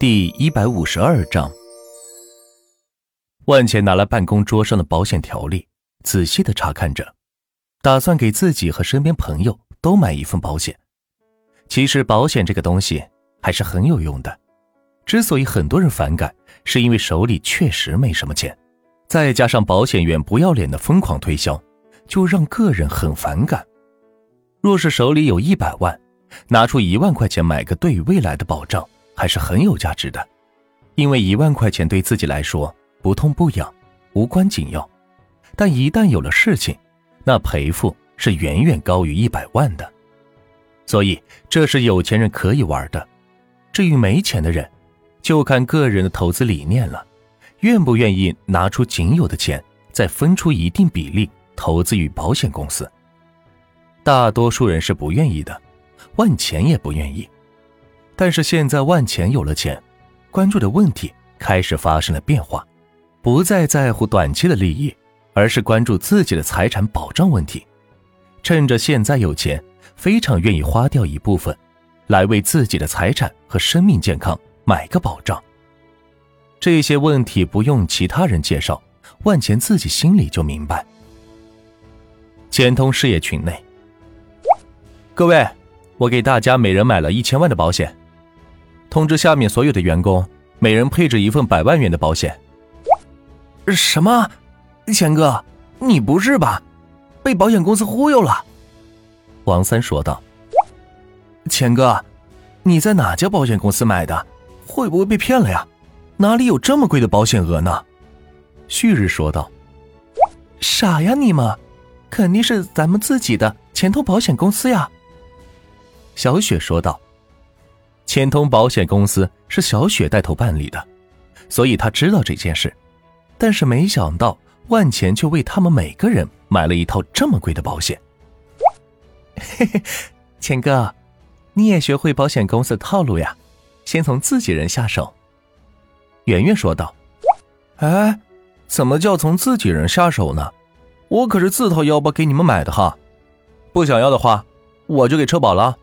第一百五十二章，万茜拿了办公桌上的保险条例，仔细的查看着，打算给自己和身边朋友都买一份保险。其实保险这个东西还是很有用的，之所以很多人反感，是因为手里确实没什么钱，再加上保险员不要脸的疯狂推销，就让个人很反感。若是手里有一百万，拿出一万块钱买个对未来的保障。还是很有价值的，因为一万块钱对自己来说不痛不痒、无关紧要，但一旦有了事情，那赔付是远远高于一百万的。所以这是有钱人可以玩的。至于没钱的人，就看个人的投资理念了，愿不愿意拿出仅有的钱，再分出一定比例投资于保险公司。大多数人是不愿意的，万钱也不愿意。但是现在万钱有了钱，关注的问题开始发生了变化，不再在乎短期的利益，而是关注自己的财产保障问题。趁着现在有钱，非常愿意花掉一部分，来为自己的财产和生命健康买个保障。这些问题不用其他人介绍，万钱自己心里就明白。钱通事业群内，各位，我给大家每人买了一千万的保险。通知下面所有的员工，每人配置一份百万元的保险。什么？钱哥，你不是吧？被保险公司忽悠了？王三说道。钱哥，你在哪家保险公司买的？会不会被骗了呀？哪里有这么贵的保险额呢？旭日说道。傻呀你们，肯定是咱们自己的钱通保险公司呀。小雪说道。钱通保险公司是小雪带头办理的，所以他知道这件事，但是没想到万钱却为他们每个人买了一套这么贵的保险。嘿嘿，钱哥，你也学会保险公司套路呀？先从自己人下手。圆圆说道。哎，怎么叫从自己人下手呢？我可是自掏腰包给你们买的哈，不想要的话，我就给撤保了。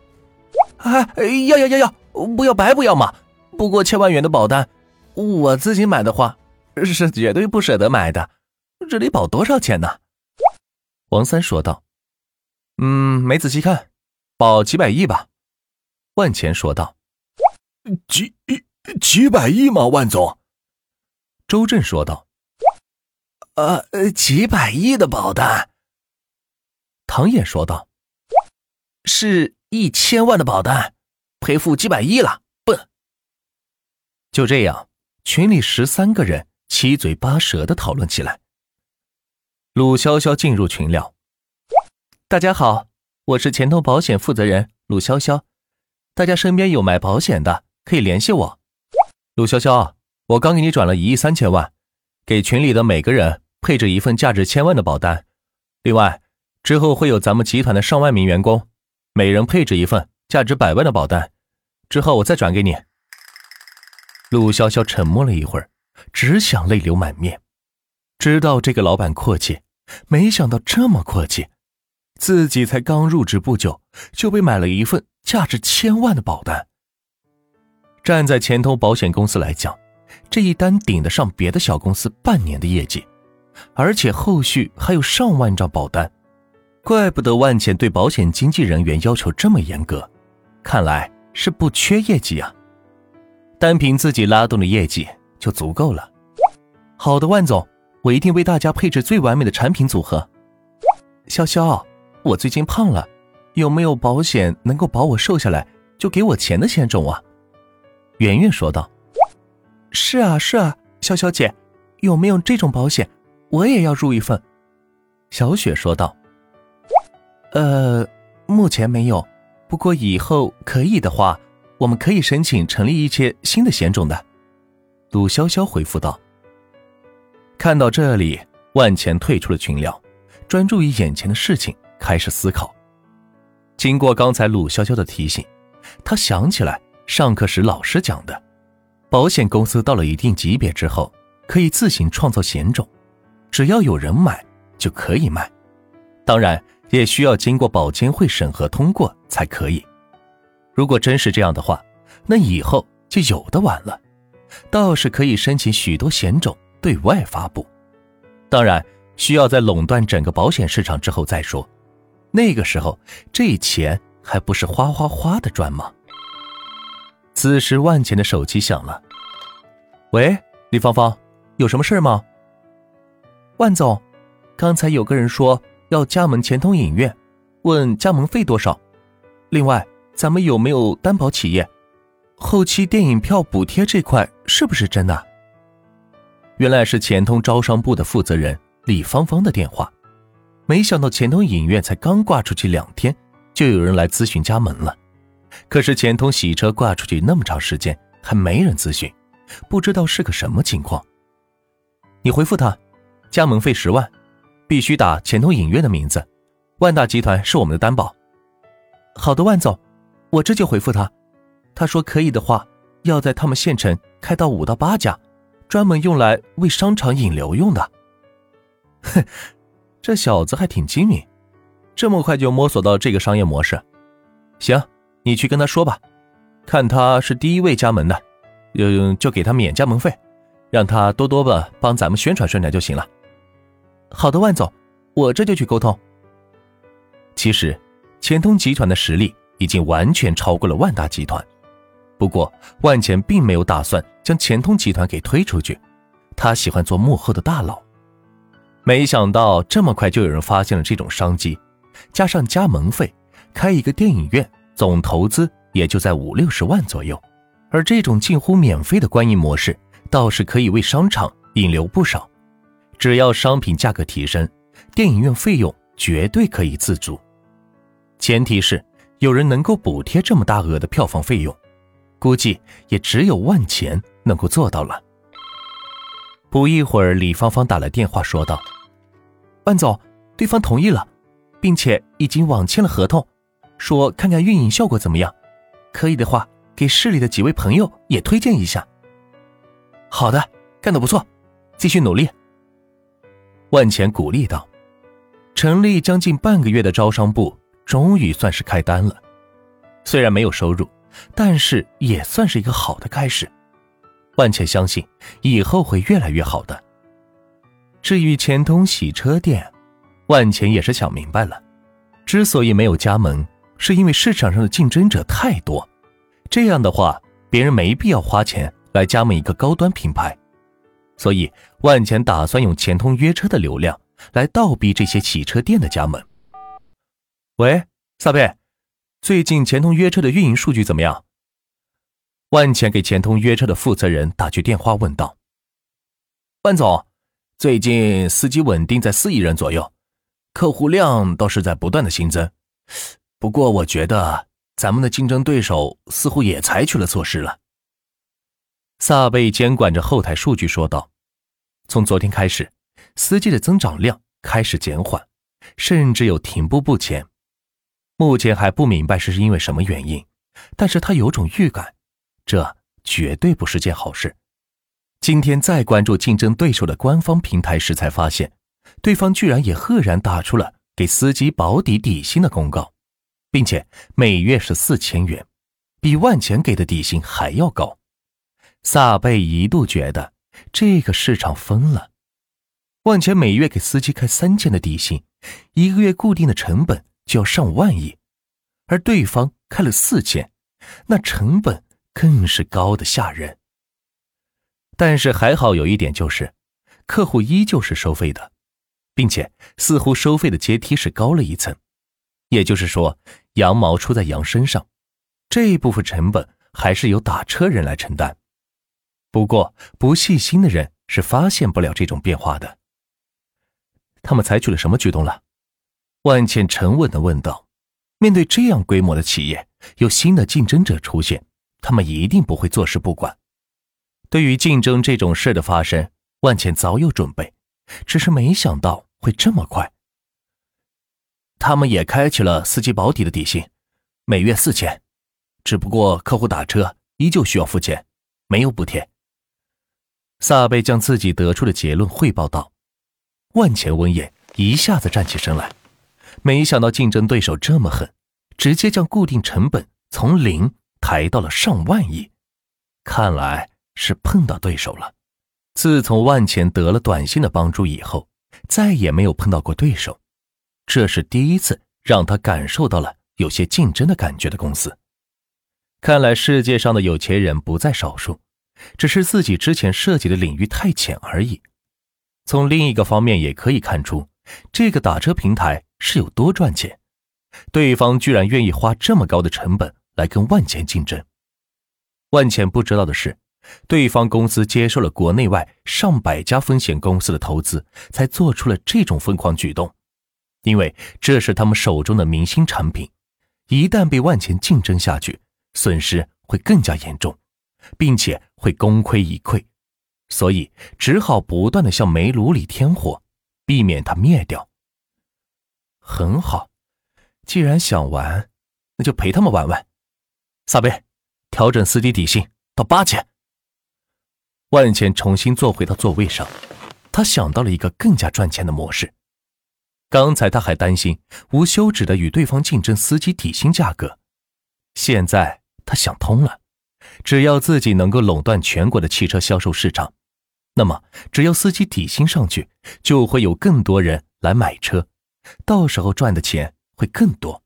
哎，要要要要！不要白不要嘛！不过千万元的保单，我自己买的话是绝对不舍得买的。这得保多少钱呢？王三说道。嗯，没仔细看，保几百亿吧。万钱说道。几几百亿吗？万总。周震说道。呃，几百亿的保单。唐衍说道。是一千万的保单。赔付几百亿了，笨！就这样，群里十三个人七嘴八舌的讨论起来。鲁潇潇进入群聊：“大家好，我是钱通保险负责人鲁潇潇，大家身边有买保险的可以联系我。”鲁潇潇，我刚给你转了一亿三千万，给群里的每个人配置一份价值千万的保单。另外，之后会有咱们集团的上万名员工，每人配置一份价值百万的保单。之后我再转给你。陆潇潇沉默了一会儿，只想泪流满面。知道这个老板阔气，没想到这么阔气。自己才刚入职不久，就被买了一份价值千万的保单。站在钱通保险公司来讲，这一单顶得上别的小公司半年的业绩，而且后续还有上万张保单。怪不得万钱对保险经纪人员要求这么严格，看来。是不缺业绩啊，单凭自己拉动的业绩就足够了。好的，万总，我一定为大家配置最完美的产品组合。潇潇，我最近胖了，有没有保险能够保我瘦下来就给我钱的险种啊？圆圆说道。是啊是啊，潇潇姐，有没有这种保险？我也要入一份。小雪说道。呃，目前没有。不过以后可以的话，我们可以申请成立一些新的险种的。鲁潇潇回复道。看到这里，万钱退出了群聊，专注于眼前的事情，开始思考。经过刚才鲁潇潇的提醒，他想起来上课时老师讲的，保险公司到了一定级别之后，可以自行创造险种，只要有人买就可以卖。当然。也需要经过保监会审核通过才可以。如果真是这样的话，那以后就有的玩了。倒是可以申请许多险种对外发布。当然，需要在垄断整个保险市场之后再说。那个时候，这钱还不是哗哗哗的赚吗？此时，万钱的手机响了。喂，李芳芳，有什么事吗？万总，刚才有个人说要加盟钱通影院，问加盟费多少。另外，咱们有没有担保企业？后期电影票补贴这块是不是真的？原来是钱通招商部的负责人李芳芳的电话。没想到钱通影院才刚挂出去两天，就有人来咨询加盟了。可是钱通洗车挂出去那么长时间，还没人咨询，不知道是个什么情况。你回复他，加盟费十万，必须打钱通影院的名字，万达集团是我们的担保。好的，万总，我这就回复他。他说可以的话，要在他们县城开到五到八家，专门用来为商场引流用的。哼。这小子还挺精明，这么快就摸索到这个商业模式。行，你去跟他说吧，看他是第一位加盟的，嗯，就给他免加盟费，让他多多的帮咱们宣传宣传就行了。好的，万总，我这就去沟通。其实，钱通集团的实力已经完全超过了万达集团，不过万钱并没有打算将钱通集团给推出去，他喜欢做幕后的大佬。没想到这么快就有人发现了这种商机，加上加盟费，开一个电影院总投资也就在五六十万左右，而这种近乎免费的观影模式，倒是可以为商场引流不少。只要商品价格提升，电影院费用绝对可以自足。前提是有人能够补贴这么大额的票房费用，估计也只有万钱能够做到了。不一会儿，李芳芳打来电话说道。万总，对方同意了，并且已经网签了合同，说看看运营效果怎么样，可以的话给市里的几位朋友也推荐一下。好的，干得不错，继续努力。万钱鼓励道：“成立将近半个月的招商部，终于算是开单了。虽然没有收入，但是也算是一个好的开始。万钱相信以后会越来越好的。”至于钱通洗车店，万钱也是想明白了，之所以没有加盟，是因为市场上的竞争者太多，这样的话，别人没必要花钱来加盟一个高端品牌，所以万钱打算用钱通约车的流量来倒逼这些洗车店的加盟。喂，撒贝，最近钱通约车的运营数据怎么样？万钱给钱通约车的负责人打去电话问道。万总。最近司机稳定在四亿人左右，客户量倒是在不断的新增。不过我觉得咱们的竞争对手似乎也采取了措施了。萨贝监管着后台数据说道：“从昨天开始，司机的增长量开始减缓，甚至有停步不前。目前还不明白是因为什么原因，但是他有种预感，这绝对不是件好事。”今天再关注竞争对手的官方平台时，才发现，对方居然也赫然打出了给司机保底底薪的公告，并且每月是四千元，比万钱给的底薪还要高。萨贝一度觉得这个市场疯了，万钱每月给司机开三千的底薪，一个月固定的成本就要上万亿，而对方开了四千，那成本更是高的吓人。但是还好有一点就是，客户依旧是收费的，并且似乎收费的阶梯是高了一层，也就是说，羊毛出在羊身上，这一部分成本还是由打车人来承担。不过不细心的人是发现不了这种变化的。他们采取了什么举动了？万茜沉稳的问道。面对这样规模的企业，有新的竞争者出现，他们一定不会坐视不管。对于竞争这种事的发生，万茜早有准备，只是没想到会这么快。他们也开启了司机保底的底薪，每月四千，只不过客户打车依旧需要付钱，没有补贴。萨贝将自己得出的结论汇报道。万钱闻言一下子站起身来，没想到竞争对手这么狠，直接将固定成本从零抬到了上万亿，看来。是碰到对手了。自从万钱得了短信的帮助以后，再也没有碰到过对手，这是第一次让他感受到了有些竞争的感觉的公司。看来世界上的有钱人不在少数，只是自己之前涉及的领域太浅而已。从另一个方面也可以看出，这个打车平台是有多赚钱。对方居然愿意花这么高的成本来跟万钱竞争。万钱不知道的是，对方公司接受了国内外上百家风险公司的投资，才做出了这种疯狂举动。因为这是他们手中的明星产品，一旦被万钱竞争下去，损失会更加严重，并且会功亏一篑。所以只好不断的向煤炉里添火，避免它灭掉。很好，既然想玩，那就陪他们玩玩。撒贝，调整司机底薪到八千。万茜重新坐回到座位上，他想到了一个更加赚钱的模式。刚才他还担心无休止的与对方竞争司机底薪价格，现在他想通了。只要自己能够垄断全国的汽车销售市场，那么只要司机底薪上去，就会有更多人来买车，到时候赚的钱会更多。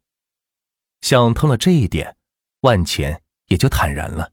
想通了这一点，万钱也就坦然了。